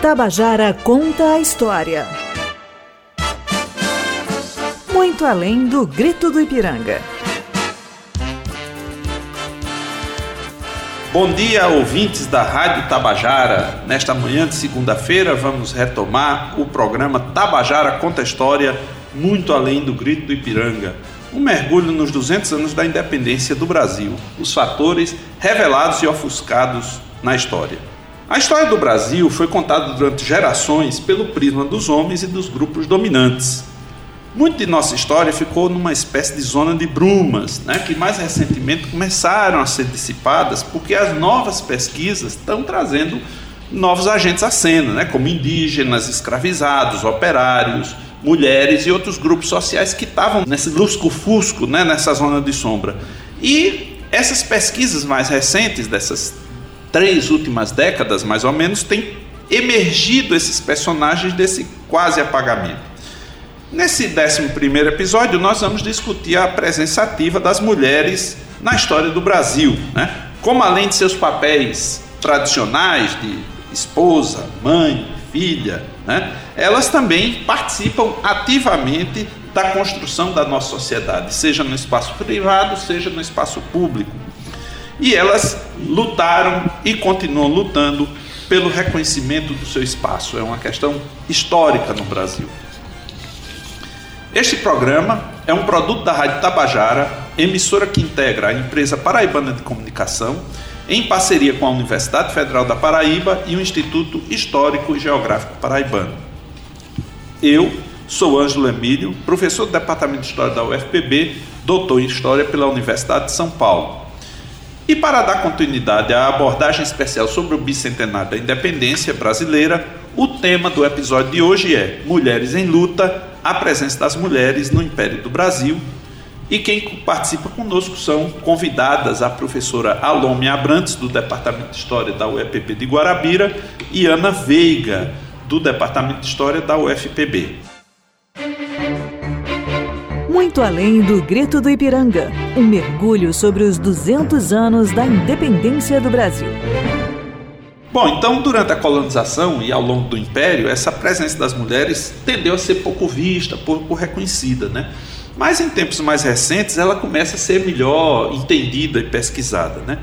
Tabajara conta a história. Muito além do grito do Ipiranga. Bom dia, ouvintes da Rádio Tabajara. Nesta manhã de segunda-feira, vamos retomar o programa Tabajara Conta a História, muito além do grito do Ipiranga. Um mergulho nos 200 anos da independência do Brasil, os fatores revelados e ofuscados na história. A história do Brasil foi contada durante gerações pelo prisma dos homens e dos grupos dominantes. Muito de nossa história ficou numa espécie de zona de brumas, né, que mais recentemente começaram a ser dissipadas porque as novas pesquisas estão trazendo novos agentes à cena, né, como indígenas, escravizados, operários, mulheres e outros grupos sociais que estavam nesse lusco-fusco, né, nessa zona de sombra. E essas pesquisas mais recentes dessas três últimas décadas, mais ou menos, tem emergido esses personagens desse quase apagamento. Nesse 11 episódio, nós vamos discutir a presença ativa das mulheres na história do Brasil, né? como além de seus papéis tradicionais de esposa, mãe, filha, né? elas também participam ativamente da construção da nossa sociedade, seja no espaço privado, seja no espaço público. E elas lutaram e continuam lutando pelo reconhecimento do seu espaço. É uma questão histórica no Brasil. Este programa é um produto da Rádio Tabajara, emissora que integra a empresa Paraibana de Comunicação, em parceria com a Universidade Federal da Paraíba e o Instituto Histórico e Geográfico Paraibano. Eu sou Ângelo Emílio, professor do Departamento de História da UFPB, doutor em História pela Universidade de São Paulo. E para dar continuidade à abordagem especial sobre o bicentenário da independência brasileira, o tema do episódio de hoje é Mulheres em Luta, a presença das mulheres no Império do Brasil. E quem participa conosco são convidadas a professora Alome Abrantes, do Departamento de História da UEPB de Guarabira, e Ana Veiga, do Departamento de História da UFPB. Muito além do grito do Ipiranga, um mergulho sobre os 200 anos da independência do Brasil. Bom, então durante a colonização e ao longo do Império, essa presença das mulheres tendeu a ser pouco vista, pouco reconhecida, né? Mas em tempos mais recentes ela começa a ser melhor entendida e pesquisada, né?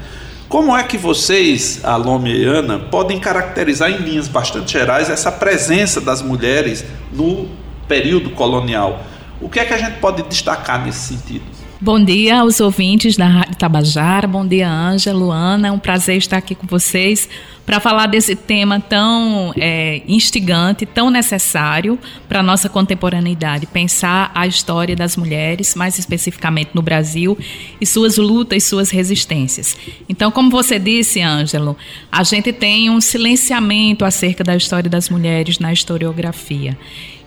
Como é que vocês, Alome e Ana, podem caracterizar em linhas bastante gerais essa presença das mulheres no período colonial? O que é que a gente pode destacar nesse sentido? Bom dia aos ouvintes da Rádio Tabajara, bom dia Ângela, Luana, é um prazer estar aqui com vocês para falar desse tema tão é, instigante, tão necessário para a nossa contemporaneidade, pensar a história das mulheres, mais especificamente no Brasil, e suas lutas, suas resistências. Então, como você disse, Ângelo, a gente tem um silenciamento acerca da história das mulheres na historiografia.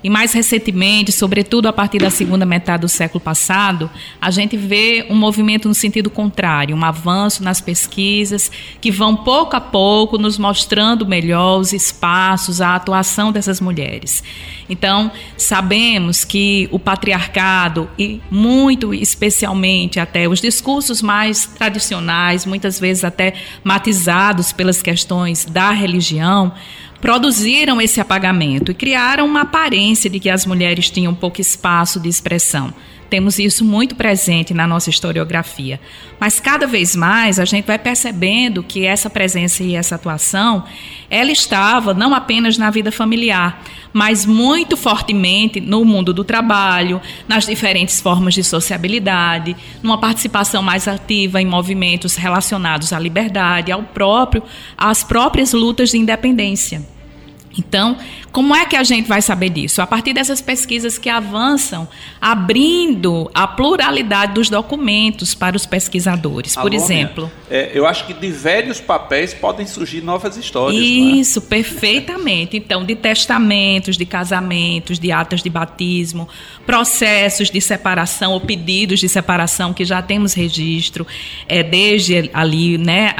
E mais recentemente, sobretudo a partir da segunda metade do século passado, a gente vê um movimento no sentido contrário, um avanço nas pesquisas que vão pouco a pouco nos mostrando melhor os espaços, a atuação dessas mulheres. Então, sabemos que o patriarcado e muito especialmente até os discursos mais tradicionais, muitas vezes até matizados pelas questões da religião, produziram esse apagamento e criaram uma aparência de que as mulheres tinham pouco espaço de expressão. Temos isso muito presente na nossa historiografia. Mas cada vez mais a gente vai percebendo que essa presença e essa atuação, ela estava não apenas na vida familiar, mas muito fortemente no mundo do trabalho, nas diferentes formas de sociabilidade, numa participação mais ativa em movimentos relacionados à liberdade, ao próprio, às próprias lutas de independência. Então, como é que a gente vai saber disso? A partir dessas pesquisas que avançam, abrindo a pluralidade dos documentos para os pesquisadores. Por exemplo. É, eu acho que de velhos papéis podem surgir novas histórias. É? Isso, é? perfeitamente. Então, de testamentos, de casamentos, de atas de batismo, processos de separação ou pedidos de separação que já temos registro é, desde ali, né,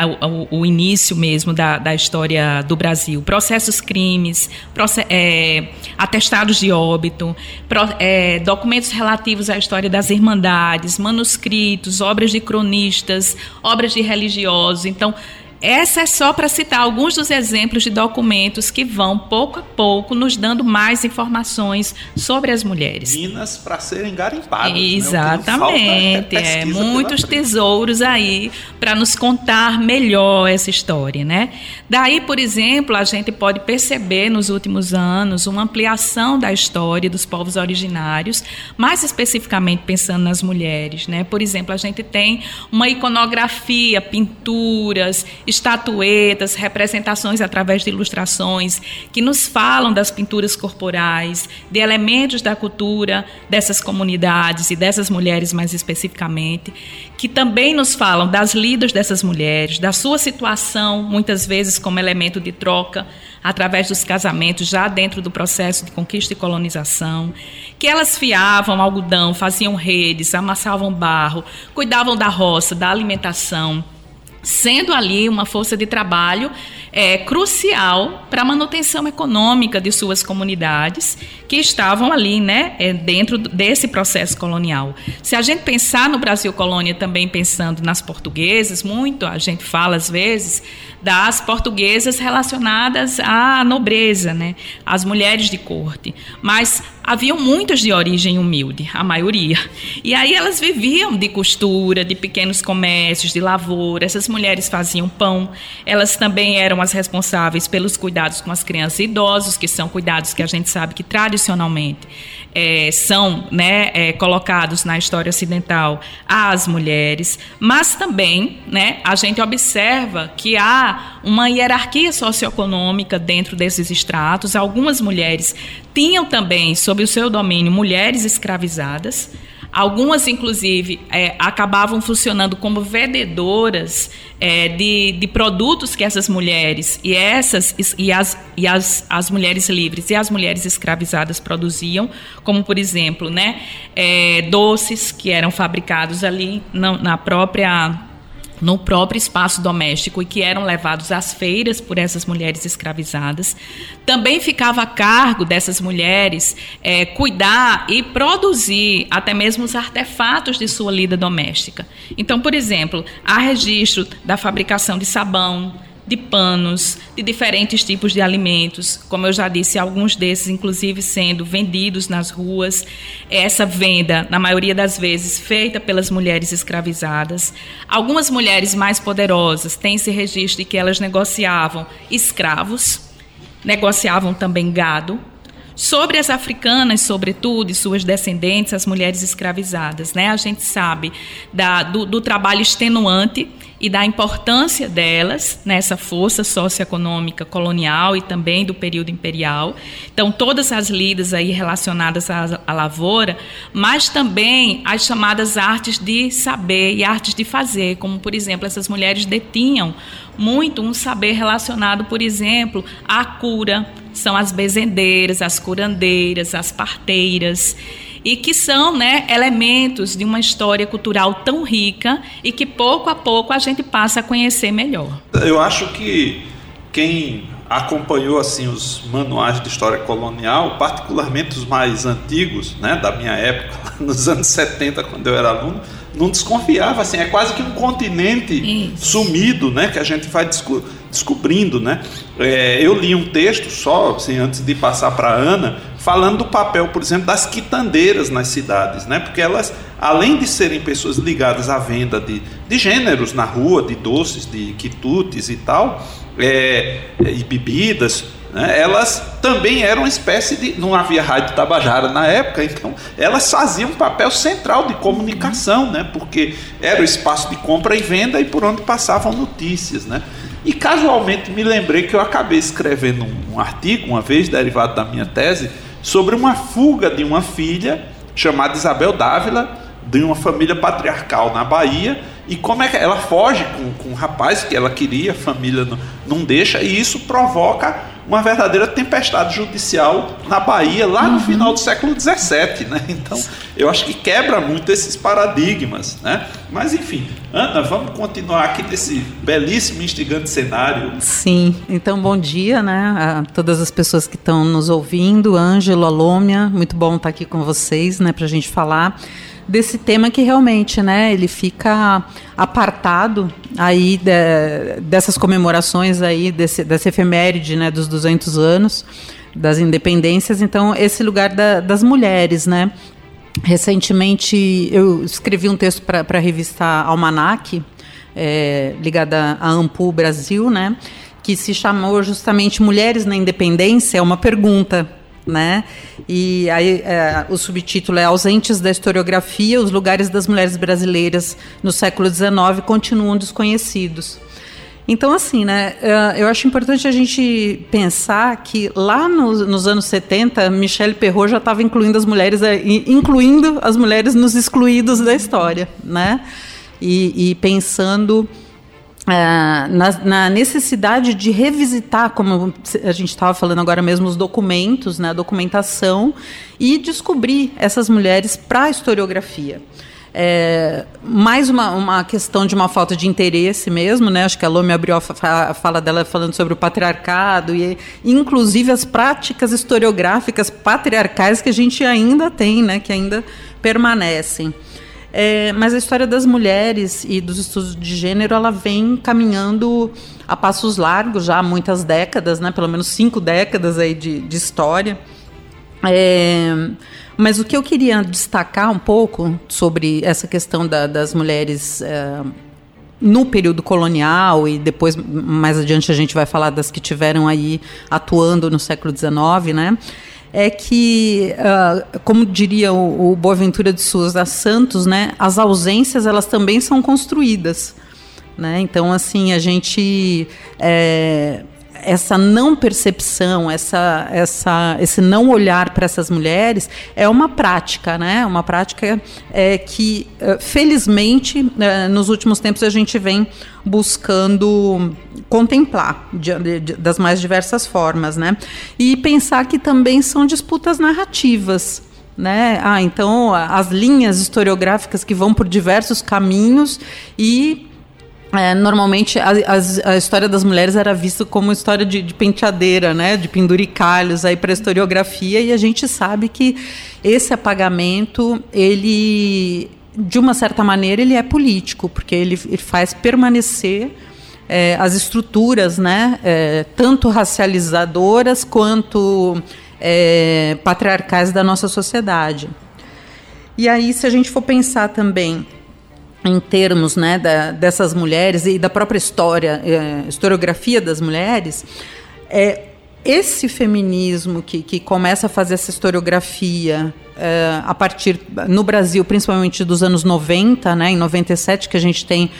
o, o início mesmo da, da história do Brasil. Processos crimes, processos é, atestados de óbito, pro, é, documentos relativos à história das irmandades, manuscritos, obras de cronistas, obras de religiosos. Então, Essa é só para citar alguns dos exemplos de documentos que vão, pouco a pouco, nos dando mais informações sobre as mulheres. Minas para serem garimpadas. Né? Exatamente. Né? É, muitos tesouros aí para nos contar melhor essa história. Né? Daí, por exemplo, a gente pode perceber nos últimos anos uma ampliação da história dos povos originários, mais especificamente pensando nas mulheres. Né? Por exemplo, a gente tem uma iconografia, pinturas, estatuetas, representações através de ilustrações que nos falam das pinturas corporais, de elementos da cultura dessas comunidades e dessas mulheres mais especificamente, que também nos falam das lidas dessas mulheres, da sua situação, muitas vezes como elemento de troca, através dos casamentos, já dentro do processo de conquista e colonização, que elas fiavam algodão, faziam redes, amassavam barro, cuidavam da roça, da alimentação sendo ali uma força de trabalho é, crucial para a manutenção econômica de suas comunidades que estavam ali, né, é, dentro desse processo colonial. Se a gente pensar no Brasil colônia também pensando nas portuguesas, muito a gente fala às vezes das portuguesas relacionadas à nobreza, né, as mulheres de corte, mas haviam muitas de origem humilde, a maioria. E aí elas viviam de costura, de pequenos comércios, de lavoura. Essas mulheres faziam pão. Elas também eram as responsáveis pelos cuidados com as crianças e idosos, que são cuidados que a gente sabe que tradicionalmente é, são né, é, colocados na história ocidental às mulheres, mas também né, a gente observa que há uma hierarquia socioeconômica dentro desses estratos. Algumas mulheres tinham também sob o seu domínio mulheres escravizadas. Algumas, inclusive, é, acabavam funcionando como vendedoras é, de, de produtos que essas mulheres e essas e, as, e as, as mulheres livres e as mulheres escravizadas produziam, como por exemplo, né, é, doces que eram fabricados ali na, na própria no próprio espaço doméstico e que eram levados às feiras por essas mulheres escravizadas. Também ficava a cargo dessas mulheres é, cuidar e produzir até mesmo os artefatos de sua lida doméstica. Então, por exemplo, há registro da fabricação de sabão, de panos, de diferentes tipos de alimentos, como eu já disse, alguns desses inclusive sendo vendidos nas ruas. Essa venda, na maioria das vezes, feita pelas mulheres escravizadas. Algumas mulheres mais poderosas têm esse registro de que elas negociavam escravos, negociavam também gado, Sobre as africanas, sobretudo, e suas descendentes, as mulheres escravizadas, né? A gente sabe da, do, do trabalho extenuante e da importância delas nessa força socioeconômica colonial e também do período imperial. Então, todas as lidas aí relacionadas à, à lavoura, mas também as chamadas artes de saber e artes de fazer, como, por exemplo, essas mulheres detinham muito um saber relacionado, por exemplo, à cura, são as bezendeiras, as curandeiras, as parteiras e que são né, elementos de uma história cultural tão rica e que pouco a pouco a gente passa a conhecer melhor. Eu acho que quem acompanhou assim os manuais de história colonial, particularmente os mais antigos, né, da minha época, nos anos 70, quando eu era aluno, não desconfiava assim, é quase que um continente Isso. sumido, né, que a gente vai desco descobrindo, né? É, eu li um texto só, assim, antes de passar para Ana, falando do papel, por exemplo, das quitandeiras nas cidades, né? Porque elas, além de serem pessoas ligadas à venda de, de gêneros na rua, de doces, de quitutes e tal, é, e bebidas, né? elas também eram uma espécie de. Não havia rádio Tabajara na época, então elas faziam um papel central de comunicação, né? porque era o espaço de compra e venda e por onde passavam notícias. Né? E casualmente me lembrei que eu acabei escrevendo um, um artigo, uma vez, derivado da minha tese, sobre uma fuga de uma filha chamada Isabel Dávila, de uma família patriarcal na Bahia, e como é que ela foge com, com um rapaz que ela queria, a família não, não deixa, e isso provoca uma verdadeira tempestade judicial na Bahia, lá no uhum. final do século XVII. Né? Então, eu acho que quebra muito esses paradigmas. Né? Mas, enfim, Ana, vamos continuar aqui desse belíssimo, instigante cenário. Sim, então bom dia né, a todas as pessoas que estão nos ouvindo. Ângelo, Alômia, muito bom estar aqui com vocês né, para a gente falar desse tema que realmente, né, ele fica apartado aí de, dessas comemorações aí desse, dessa efeméride, né, dos 200 anos das independências. Então, esse lugar da, das mulheres, né? Recentemente, eu escrevi um texto para a revista Almanac, é, ligada à Ampu Brasil, né? Que se chamou justamente Mulheres na Independência, é uma pergunta né? E aí é, o subtítulo é Ausentes da historiografia, os lugares das mulheres brasileiras no século XIX continuam desconhecidos. Então, assim, né, é, eu acho importante a gente pensar que lá nos, nos anos 70, Michelle Perrault já estava incluindo as mulheres, é, incluindo as mulheres nos excluídos da história, né? E, e pensando é, na, na, necessidade de revisitar, como a gente estava falando agora mesmo, os documentos, né, a documentação, e descobrir essas mulheres para a historiografia. É, mais uma, uma questão de uma falta de interesse mesmo, né? Acho que a Lô me abriu a fala dela falando sobre o patriarcado e, inclusive, as práticas historiográficas patriarcais que a gente ainda tem, né? Que ainda permanecem. É, mas a história das mulheres e dos estudos de gênero ela vem caminhando a passos largos já há muitas décadas, né? pelo menos cinco décadas aí de, de história. É, mas o que eu queria destacar um pouco sobre essa questão da, das mulheres é, no período colonial e depois mais adiante a gente vai falar das que tiveram aí atuando no século XIX, né? É que, uh, como diria o, o Boaventura de Souza Santos, né, as ausências elas também são construídas. Né? Então, assim, a gente é, essa não percepção, essa, essa, esse não olhar para essas mulheres é uma prática, né? Uma prática é, que, é, felizmente, é, nos últimos tempos a gente vem buscando contemplar de, de, das mais diversas formas, né? E pensar que também são disputas narrativas. Né? Ah, então as linhas historiográficas que vão por diversos caminhos e é, normalmente a, a, a, história das mulheres era vista como história de, de penteadeira, né, de penduricalhos aí para historiografia. E a gente sabe que esse apagamento ele de uma certa maneira ele é político porque ele, ele faz permanecer é, as estruturas, né, é, tanto racializadoras quanto é, patriarcais da nossa sociedade. E aí, se a gente for pensar também em termos né, da, dessas mulheres e da própria história, é, historiografia das mulheres, é esse feminismo que, que começa a fazer essa historiografia é, a partir, no Brasil, principalmente dos anos 90, né, em 97, que a gente tem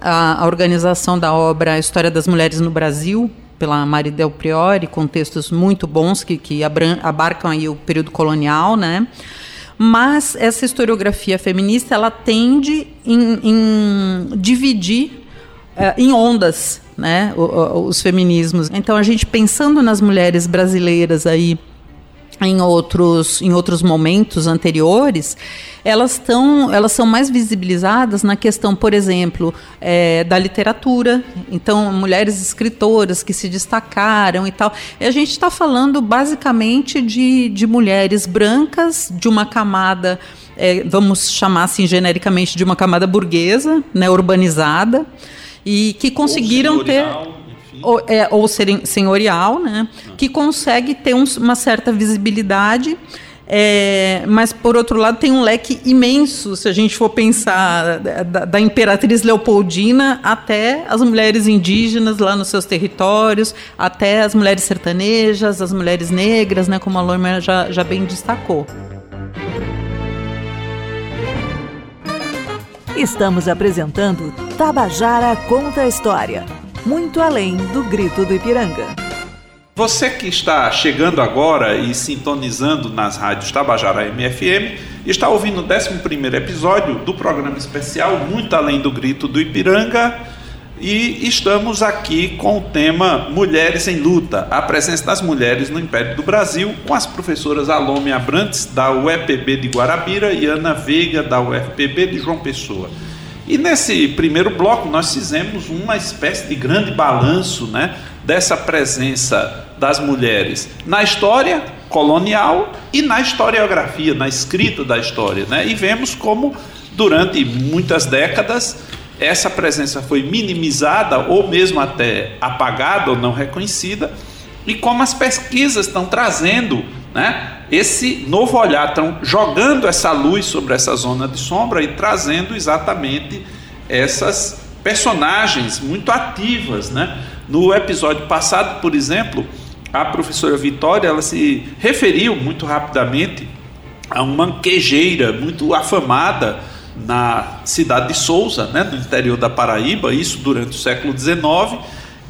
a, a organização da obra História das Mulheres no Brasil, pela Marie Del Priori, com textos muito bons que, que abarcam aí o período colonial, né? Mas essa historiografia feminista ela tende em, em dividir uh, em ondas né, os feminismos. Então a gente pensando nas mulheres brasileiras aí em outros, em outros momentos anteriores, elas, estão, elas são mais visibilizadas na questão, por exemplo, é, da literatura. Então, mulheres escritoras que se destacaram e tal. E a gente está falando basicamente de, de mulheres brancas, de uma camada, é, vamos chamar assim genericamente, de uma camada burguesa, né, urbanizada, e que conseguiram ter ou, é, ou senhorial, né, que consegue ter um, uma certa visibilidade. É, mas, por outro lado, tem um leque imenso, se a gente for pensar, da, da, Imperatriz Leopoldina até as mulheres indígenas lá nos seus territórios, até as mulheres sertanejas, as mulheres negras, né, como a Lorma já, já bem destacou. Estamos apresentando Tabajara Conta a História muito além do grito do Ipiranga. Você que está chegando agora e sintonizando nas rádios Tabajara MFM, está ouvindo o 11 episódio do programa especial Muito Além do Grito do Ipiranga. E estamos aqui com o tema Mulheres em Luta, a presença das mulheres no Império do Brasil, com as professoras Alome Abrantes, da UEPB de Guarabira, e Ana Veiga, da UFPB de João Pessoa. E nesse primeiro bloco nós fizemos uma espécie de grande balanço né, dessa presença das mulheres na história, colonial e na historiografia, na escrita da história. Né? E vemos como, durante muitas décadas, essa presença foi minimizada ou mesmo até apagada ou não reconhecida, e como as pesquisas estão trazendo né, esse novo olhar, estão jogando essa luz sobre essa zona de sombra e trazendo exatamente essas personagens muito ativas. Né? No episódio passado, por exemplo, a professora Vitória ela se referiu muito rapidamente a uma quejeira muito afamada na cidade de Souza, né, no interior da Paraíba, isso durante o século XIX,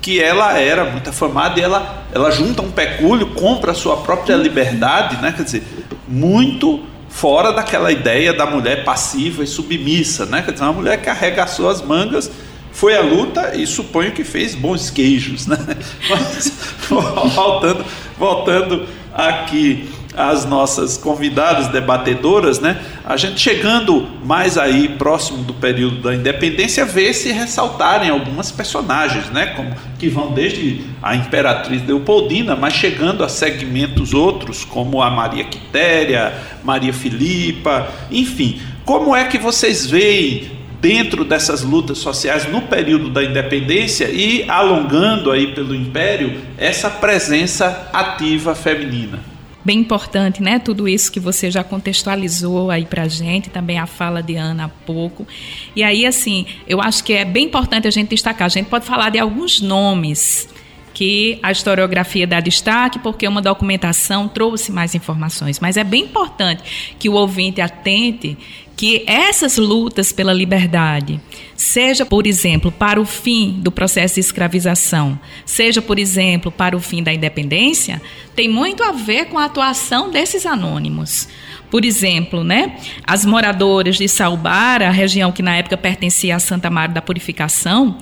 que ela era muito afamada e ela, ela junta um pecúlio, compra a sua própria liberdade, né, quer dizer, muito fora daquela ideia da mulher passiva e submissa, né, quer dizer, uma mulher que arregaçou as mangas foi à luta e suponho que fez bons queijos, né? Mas, voltando, voltando aqui às nossas convidadas debatedoras, né? A gente chegando mais aí próximo do período da independência, vê se ressaltarem algumas personagens, né? Como que vão desde a imperatriz Leopoldina, mas chegando a segmentos outros, como a Maria Quitéria, Maria Filipa, enfim. Como é que vocês veem dentro dessas lutas sociais no período da independência e alongando aí pelo império essa presença ativa feminina. Bem importante, né? Tudo isso que você já contextualizou aí pra gente, também a fala de Ana há pouco. E aí, assim, eu acho que é bem importante a gente destacar. A gente pode falar de alguns nomes que a historiografia dá destaque, porque uma documentação trouxe mais informações. Mas é bem importante que o ouvinte atente que essas lutas pela liberdade, seja, por exemplo, para o fim do processo de escravização, seja, por exemplo, para o fim da independência, tem muito a ver com a atuação desses anônimos. Por exemplo, né, as moradoras de Salbara, a região que na época pertencia a Santa Maria da Purificação,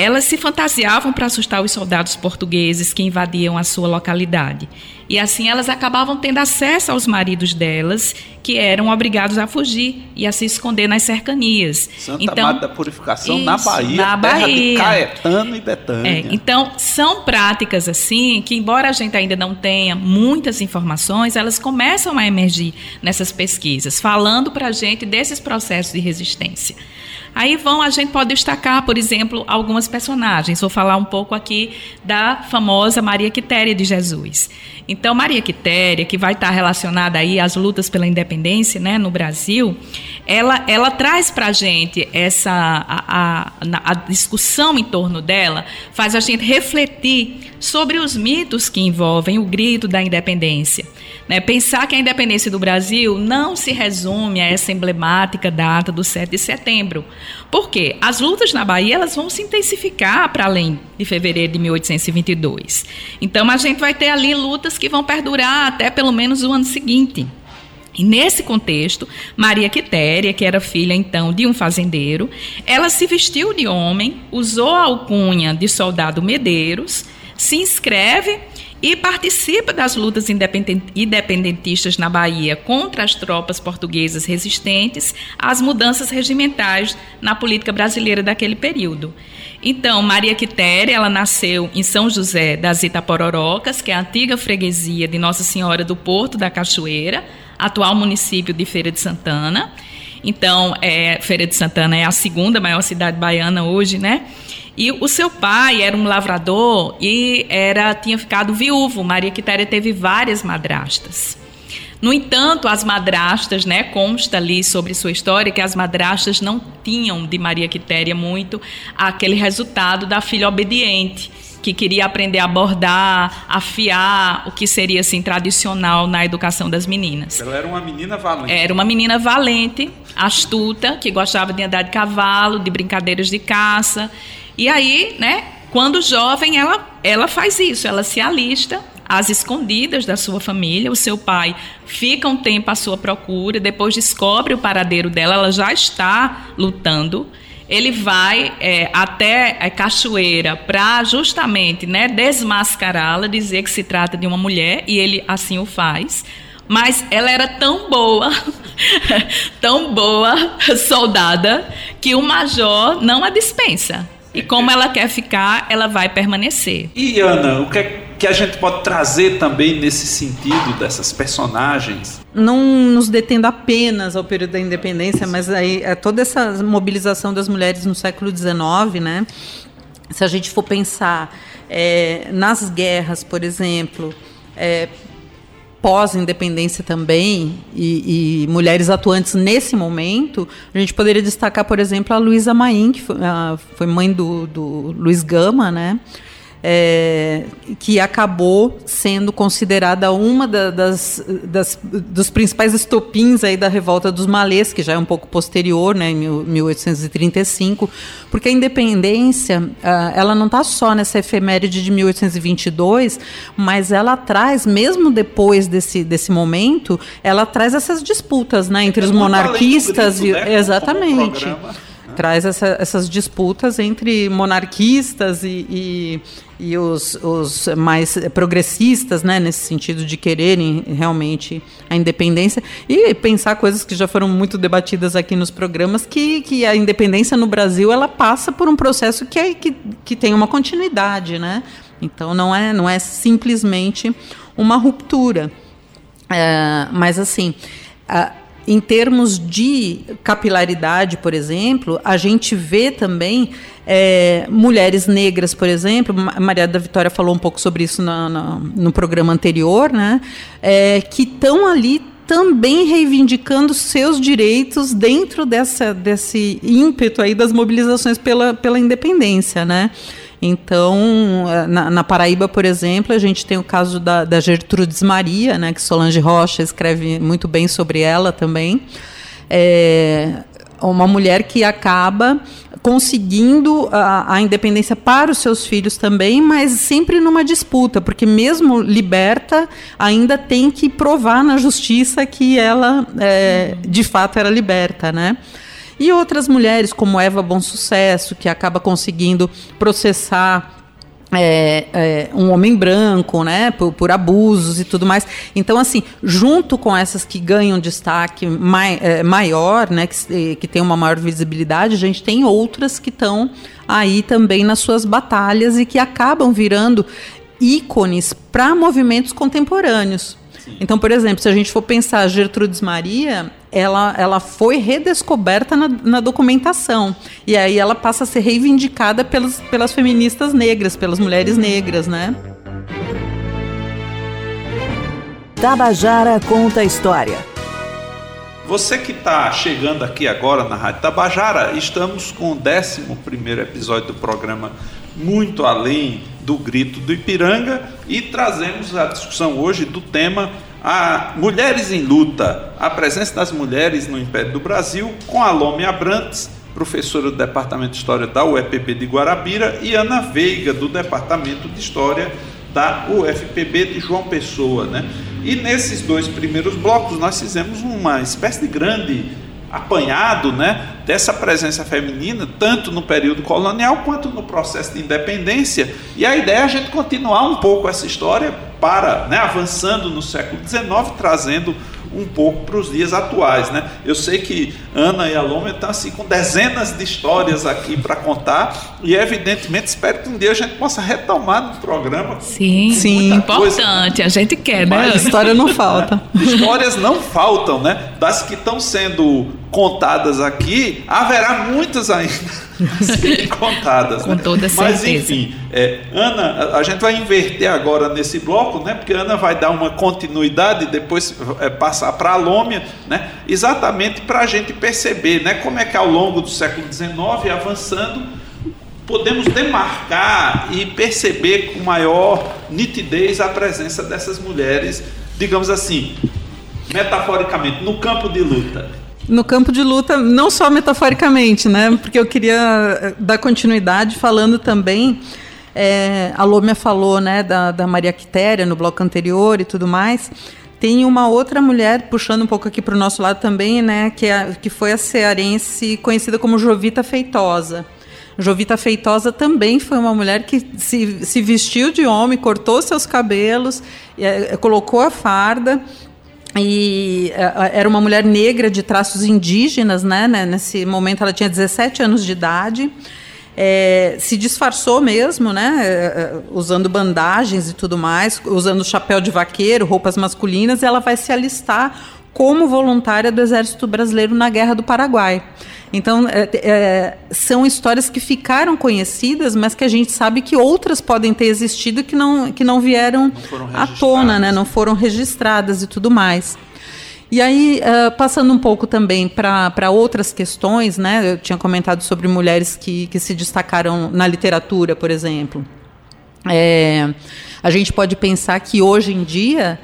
elas se fantasiavam para assustar os soldados portugueses que invadiam a sua localidade. E assim elas acabavam tendo acesso aos maridos delas, que eram obrigados a fugir e a se esconder nas cercanias. Santa então, Maria da Purificação isso, na Bahia, na Bahia. de Caetano e Betânia. É, então, são práticas assim que, embora a gente ainda não tenha muitas informações, elas começam a emergir nessas pesquisas, falando para a gente desses processos de resistência. Aí vão, a gente pode destacar, por exemplo, algumas personagens. Vou falar um pouco aqui da famosa Maria Quitéria de Jesus. Então, Maria Quitéria, que vai estar relacionada aí às lutas pela independência né, no Brasil, ela, ela traz para a gente essa a, a, a discussão em torno dela, faz a gente refletir sobre os mitos que envolvem o grito da independência. Né? Pensar que a independência do Brasil não se resume a essa emblemática data do 7 de setembro. Por quê? As lutas na Bahia elas vão se intensificar para além de fevereiro de 1822. Então a gente vai ter ali lutas que vão perdurar até pelo menos o ano seguinte. E nesse contexto, Maria Quitéria, que era filha então de um fazendeiro, ela se vestiu de homem, usou a alcunha de soldado Medeiros, se inscreve e participa das lutas independentistas na Bahia contra as tropas portuguesas resistentes às mudanças regimentais na política brasileira daquele período. Então, Maria Quitéria, ela nasceu em São José das Itapororocas, que é a antiga freguesia de Nossa Senhora do Porto da Cachoeira, atual município de Feira de Santana. Então, é, Feira de Santana é a segunda maior cidade baiana hoje, né? E o seu pai era um lavrador e era tinha ficado viúvo. Maria Quitéria teve várias madrastas. No entanto, as madrastas, né, consta ali sobre sua história que as madrastas não tinham de Maria Quitéria muito aquele resultado da filha obediente, que queria aprender a bordar, afiar, o que seria assim tradicional na educação das meninas. Ela era uma menina valente. Era uma menina valente, astuta, que gostava de andar de cavalo, de brincadeiras de caça e aí, né, quando jovem, ela, ela faz isso, ela se alista às escondidas da sua família. O seu pai fica um tempo à sua procura, depois descobre o paradeiro dela, ela já está lutando. Ele vai é, até a cachoeira para justamente né, desmascará-la, dizer que se trata de uma mulher, e ele assim o faz. Mas ela era tão boa, tão boa soldada, que o major não a dispensa. E como ela quer ficar, ela vai permanecer. E Ana, o que é que a gente pode trazer também nesse sentido dessas personagens? Não nos detendo apenas ao período da independência, mas aí é toda essa mobilização das mulheres no século XIX, né? Se a gente for pensar é, nas guerras, por exemplo, é, pós-independência também, e, e, mulheres atuantes nesse momento, a gente poderia destacar, por exemplo, a Luísa Maim, que foi, a, foi mãe do, do Luiz Gama, né? É, que acabou sendo considerada uma da, das, das, dos principais estopins aí da revolta dos malês, que já é um pouco posterior, né, em 1835, porque a independência uh, ela não está só nessa efeméride de 1822, mas ela traz, mesmo depois desse, desse momento, ela traz essas disputas né, entre os monarquistas grito, né, exatamente traz essa, essas disputas entre monarquistas e, e, e os, os, mais progressistas, né, nesse sentido de quererem realmente a independência e pensar coisas que já foram muito debatidas aqui nos programas, que, que a independência no Brasil ela passa por um processo que, é, que, que tem uma continuidade, né? Então não é, não é simplesmente uma ruptura. É, mas assim, em termos de capilaridade, por exemplo, a gente vê também é, mulheres negras, por exemplo, Maria da Vitória falou um pouco sobre isso no, no, no programa anterior, né? É, que estão ali também reivindicando seus direitos dentro dessa, desse ímpeto aí das mobilizações pela, pela independência, né? Então, eh, na, na, Paraíba, por exemplo, a gente tem o caso da, da Gertrudes Maria, né, que Solange Rocha escreve muito bem sobre ela também. É uma mulher que acaba conseguindo a, a, independência para os seus filhos também, mas sempre numa disputa, porque mesmo liberta, ainda tem que provar na justiça que ela é, de fato era liberta, né? E outras mulheres, como Eva Bom Sucesso, que acaba conseguindo processar é, é, um homem branco, né, por, por, abusos e tudo mais. Então, assim, junto com essas que ganham destaque mai, é, maior, né, que, que tem uma maior visibilidade, a gente tem outras que estão aí também nas suas batalhas e que acabam virando ícones para movimentos contemporâneos. Então, por exemplo, se a gente for pensar Gertrudes Maria, ela, ela foi redescoberta na, na, documentação. E aí ela passa a ser reivindicada pelas, pelas feministas negras, pelas mulheres negras, né? Tabajara conta a história. Você que está chegando aqui agora na Rádio Tabajara, estamos com o 11 episódio do programa Muito Além do Grito do Ipiranga e trazemos a discussão hoje do tema a Mulheres em Luta, a presença das mulheres no Império do Brasil, com a Lome Abrantes, professora do Departamento de História da UEPB de Guarabira, e Ana Veiga, do Departamento de História da UFPB de João Pessoa. Né? E nesses dois primeiros blocos nós fizemos uma espécie de grande apanhado né, dessa presença feminina, tanto no período colonial quanto no processo de independência. E a ideia é a gente continuar um pouco essa história para, né, avançando no século XIX, trazendo um pouco para os dias atuais, né? Eu sei que Ana e a Loma estão assim com dezenas de histórias aqui para contar e evidentemente espero que um dia a gente possa retomar no programa. Sim, sim, importante. Coisa. A gente quer, né? Mas, história não falta. Histórias não faltam, né? Das que estão sendo contadas aqui, haverá muitas ainda serem contadas. Com né? toda certeza. Mas enfim, é, Ana, a gente vai inverter agora nesse bloco, né? Porque Ana vai dar uma continuidade e depois é, passar para a Lômia, né? Exatamente para a gente perceber, né? Como é que ao longo do século XIX, avançando, podemos demarcar e perceber com maior nitidez a presença dessas mulheres, digamos assim, metaforicamente, no campo de luta no campo de luta, não só metaforicamente, né? Porque eu queria eh, dar continuidade falando também. É, a Lômia falou né, da, da Maria Quitéria no bloco anterior e tudo mais. Tem uma outra mulher, puxando um pouco aqui para o nosso lado também, né, que, é, que foi a cearense conhecida como Jovita Feitosa. Jovita Feitosa também foi uma mulher que se, se vestiu de homem, cortou seus cabelos, é, colocou a farda e é, era uma mulher negra de traços indígenas, né? Nesse momento ela tinha 17 anos de idade. É, se disfarçou mesmo, né? É, é, usando bandagens e tudo mais, usando chapéu de vaqueiro, roupas masculinas, e ela vai se alistar como voluntária do Exército Brasileiro na Guerra do Paraguai. Então, é, é, são histórias que ficaram conhecidas, mas que a gente sabe que outras podem ter existido que não, que não vieram não à tona, né? não foram registradas e tudo mais. E aí, uh, passando um pouco também para outras questões, né? Eu tinha comentado sobre mulheres que, que se destacaram na literatura, por exemplo. É, a gente pode pensar que hoje em dia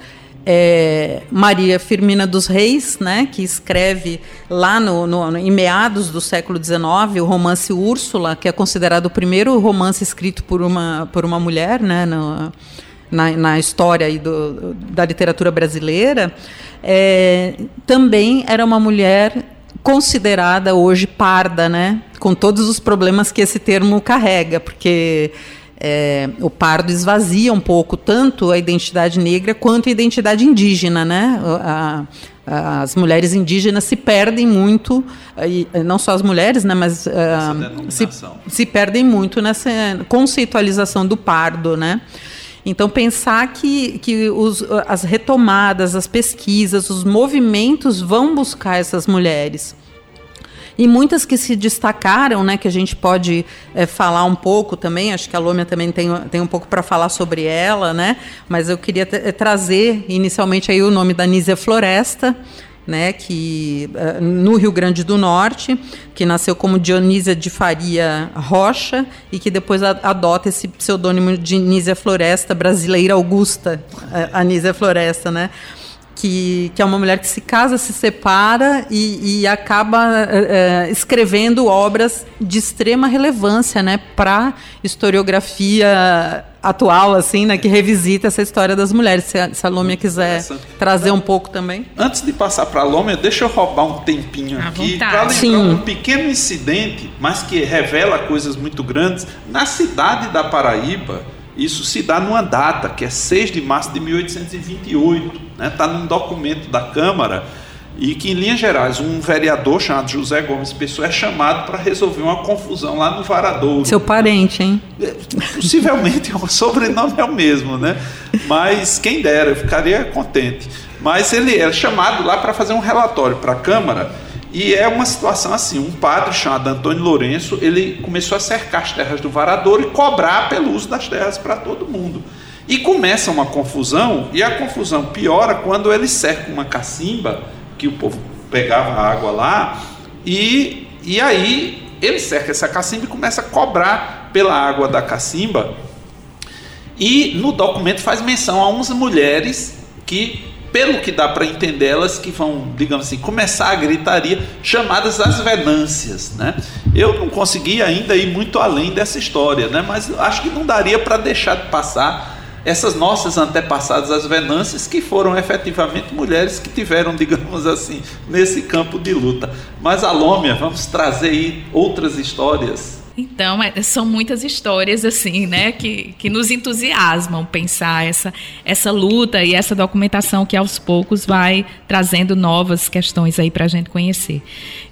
é, Maria Firmina dos Reis, né, que escreve lá no, no, em meados do século XIX o romance Úrsula, que é considerado o primeiro romance escrito por uma, por uma mulher né, no, na, na história do, da literatura brasileira é, também era uma mulher considerada hoje parda, né? Com todos os problemas que esse termo carrega, porque é, o pardo esvazia um pouco tanto a identidade negra quanto a identidade indígena, né? A, a, as mulheres indígenas se perdem muito, e, não só as mulheres, né? Mas uh, se, se perdem muito nessa conceitualização do pardo, né? Então, pensar que, que os, as retomadas, as pesquisas, os movimentos vão buscar essas mulheres. E muitas que se destacaram, né, que a gente pode é, falar um pouco também, acho que a Lômia também tem, tem um pouco para falar sobre ela, né, mas eu queria trazer inicialmente aí o nome da Nízia Floresta, né, que uh, no Rio Grande do Norte, que nasceu como Dionísia de Faria Rocha e que depois adota esse pseudônimo de Nízia Floresta, brasileira Augusta, a, a Nízia Floresta, né? Que, que, é uma mulher que se casa, se separa e, e acaba uh, escrevendo obras de extrema relevância né, para historiografia atual, assim, né, que revisita essa história das mulheres. Se a, se a Lômia quiser trazer um pouco também. Antes de passar para a Lômia, deixa eu roubar um tempinho à aqui para lembrar Sim. um pequeno incidente, mas que revela coisas muito grandes. Na cidade da Paraíba, isso se dá numa data, que é 6 de março de 1828. Está né? Tá num documento da Câmara e que, em linhas gerais, um vereador chamado José Gomes Pessoa é chamado para resolver uma confusão lá no Varadouro. Seu parente, hein? É, possivelmente o sobrenome é o mesmo, né? Mas quem dera, eu ficaria contente. Mas ele é chamado lá para fazer um relatório para a Câmara e é uma situação assim, um padre chamado Antônio Lourenço, ele começou a cercar as terras do Varadouro e cobrar pelo uso das terras para todo mundo. E começa uma confusão, e a confusão piora quando ele cerca uma cacimba que o povo pegava a água lá, e, e aí ele cerca essa cacimba e começa a cobrar pela água da cacimba. E no documento faz menção a umas mulheres que, pelo que dá para entender, elas que vão, digamos assim, começar a gritaria, chamadas as venâncias. Né? Eu não consegui ainda ir muito além dessa história, né? mas acho que não daria para deixar de passar essas nossas antepassadas, as Venâncias, que foram efetivamente mulheres que tiveram, digamos assim, nesse campo de luta. Mas a vamos trazer aí outras histórias então, é, são muitas histórias assim, né, que, que nos entusiasmam pensar essa, essa luta e essa documentação que aos poucos vai trazendo novas questões aí para a gente conhecer.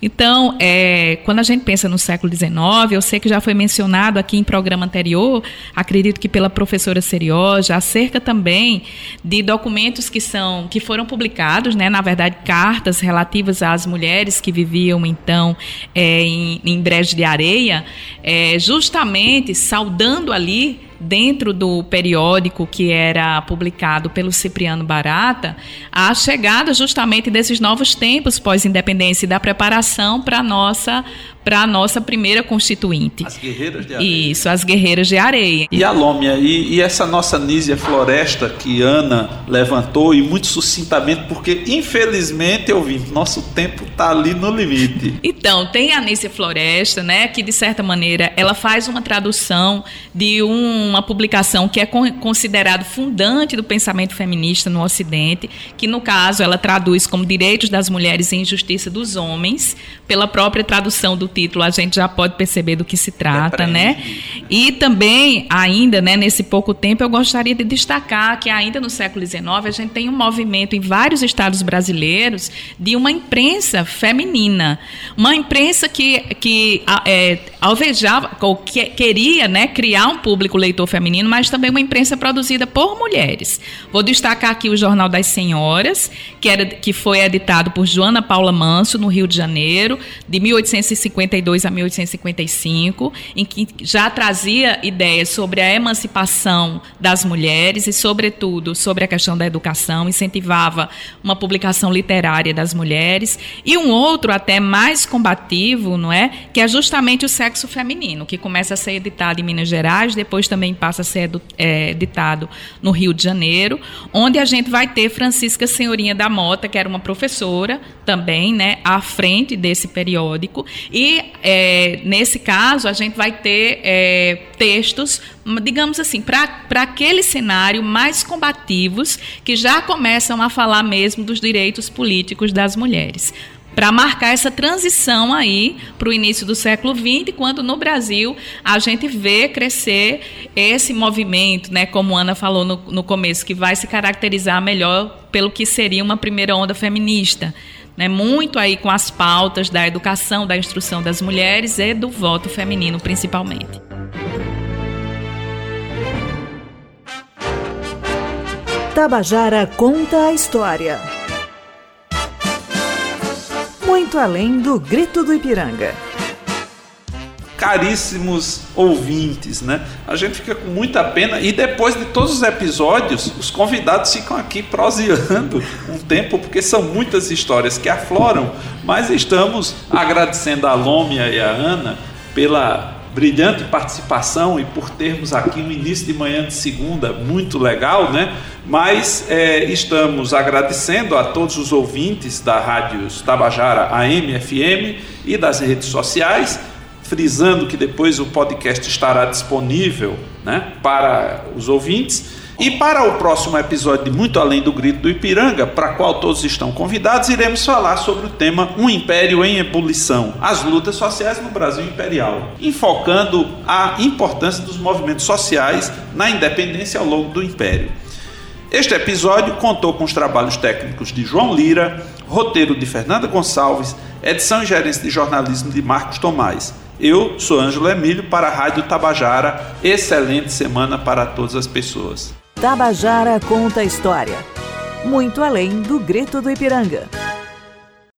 Então, é, quando a gente pensa no século XIX, eu sei que já foi mencionado aqui em programa anterior, acredito que pela professora Serioja, acerca também de documentos que são que foram publicados, né, na verdade, cartas relativas às mulheres que viviam então é, em, em Brejo de Areia é, justamente saudando ali dentro do periódico que era publicado pelo Cipriano Barata, a chegada justamente desses novos tempos pós-independência e da preparação para a nossa para a nossa primeira constituinte. As guerreiras de areia. Isso, as guerreiras de areia. E a Lômia, e, e essa nossa Nízia Floresta que Ana levantou, e muito sucintamente, porque infelizmente, eu vi, nosso tempo está ali no limite. Então, tem a Nízia Floresta, né, que de certa maneira ela faz uma tradução de uma publicação que é considerado fundante do pensamento feminista no Ocidente, que no caso ela traduz como Direitos das Mulheres e Injustiça dos Homens, pela própria tradução do título a gente já pode perceber do que se trata, né? E também, ainda, né, nesse pouco tempo, eu gostaria de destacar que ainda no século XIX a gente tem um movimento em vários estados brasileiros de uma imprensa feminina. Uma imprensa que, que é, alvejava, ou que, queria né, criar um público leitor feminino, mas também uma imprensa produzida por mulheres. Vou destacar aqui o Jornal das Senhoras, que, era, que foi editado por Joana Paula Manso, no Rio de Janeiro, de 1852 a 1855, em que já trazia ideias sobre a emancipação das mulheres e, sobretudo, sobre a questão da educação, incentivava uma publicação literária das mulheres, e um outro até mais combativo, não é? Que é justamente o sexo feminino, que começa a ser editado em Minas Gerais, depois também passa a ser é, editado no Rio de Janeiro, onde a gente vai ter Francisca Senhorinha da Mota, que era uma professora também, né, à frente desse periódico, e é, nesse caso a gente vai ter é, textos, digamos assim, para aquele cenário mais combativos que já começam a falar mesmo dos direitos políticos das mulheres para marcar essa transição aí para o início do século XX, quando no Brasil a gente vê crescer esse movimento, né, como Ana falou no, no começo, que vai se caracterizar melhor pelo que seria uma primeira onda feminista. Né, muito aí com as pautas da educação, da instrução das mulheres e do voto feminino, principalmente. Tabajara conta a história. Muito além do grito do Ipiranga. Caríssimos ouvintes, né? A gente fica com muita pena e depois de todos os episódios, os convidados ficam aqui proseando um tempo, porque são muitas histórias que afloram, mas estamos agradecendo a Lômia e a Ana pela brilhante participação e por termos aqui um início de manhã de segunda muito legal, né? Mas é, estamos agradecendo a todos os ouvintes da Rádio Tabajara AM, FM e das redes sociais, frisando que depois o podcast estará disponível né, para os ouvintes. E para o próximo episódio de Muito Além do Grito do Ipiranga, para qual todos estão convidados, iremos falar sobre o tema Um Império em Ebulição, as lutas sociais no Brasil Imperial, enfocando a importância dos movimentos sociais na independência ao longo do Império. Este episódio contou com os trabalhos técnicos de João Lira, roteiro de Fernanda Gonçalves, edição e gerência de jornalismo de Marcos Tomás. Eu sou Ângelo Emílio para a Rádio Tabajara. Excelente semana para todas as pessoas. Tabajara conta a história. Muito além do grito do Ipiranga.